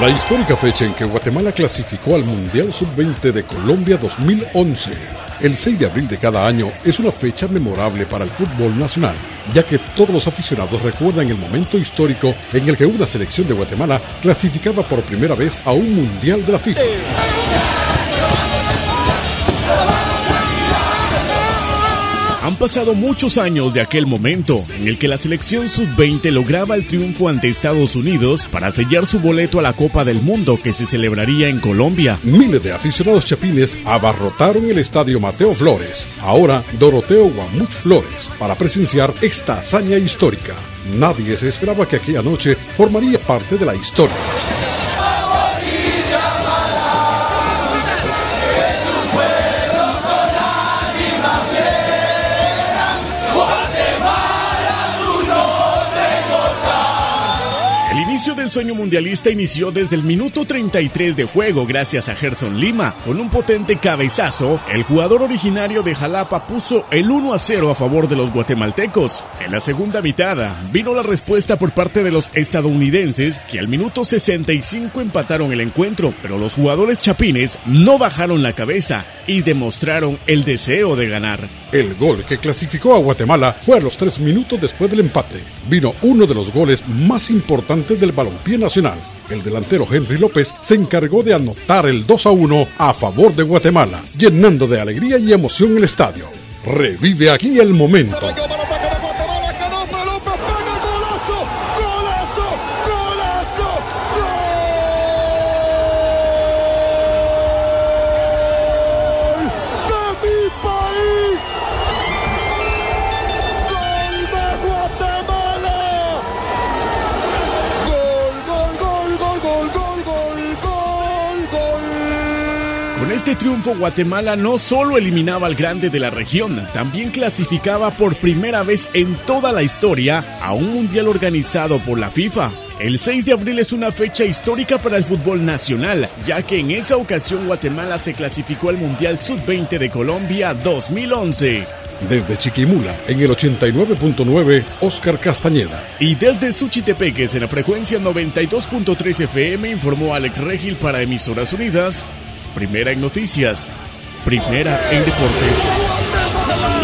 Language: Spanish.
La histórica fecha en que Guatemala clasificó al Mundial Sub-20 de Colombia 2011. El 6 de abril de cada año es una fecha memorable para el fútbol nacional, ya que todos los aficionados recuerdan el momento histórico en el que una selección de Guatemala clasificaba por primera vez a un Mundial de la FIFA. Han pasado muchos años de aquel momento en el que la selección sub-20 lograba el triunfo ante Estados Unidos para sellar su boleto a la Copa del Mundo que se celebraría en Colombia. Miles de aficionados chapines abarrotaron el estadio Mateo Flores, ahora Doroteo Guamuch Flores, para presenciar esta hazaña histórica. Nadie se esperaba que aquella noche formaría parte de la historia. Inicio del sueño mundialista inició desde el minuto 33 de juego gracias a Gerson Lima. Con un potente cabezazo, el jugador originario de Jalapa puso el 1 a 0 a favor de los guatemaltecos. En la segunda mitad vino la respuesta por parte de los estadounidenses que al minuto 65 empataron el encuentro, pero los jugadores chapines no bajaron la cabeza y demostraron el deseo de ganar. El gol que clasificó a Guatemala fue a los tres minutos después del empate. Vino uno de los goles más importantes del balompié nacional. El delantero Henry López se encargó de anotar el 2 a 1 a favor de Guatemala, llenando de alegría y emoción el estadio. Revive aquí el momento. Con este triunfo Guatemala no solo eliminaba al grande de la región, también clasificaba por primera vez en toda la historia a un mundial organizado por la FIFA. El 6 de abril es una fecha histórica para el fútbol nacional, ya que en esa ocasión Guatemala se clasificó al Mundial Sub-20 de Colombia 2011. Desde Chiquimula, en el 89.9, Oscar Castañeda. Y desde Suchitepeques, en la frecuencia 92.3 FM, informó Alex Regil para Emisoras Unidas, Primera en noticias. Primera en deportes.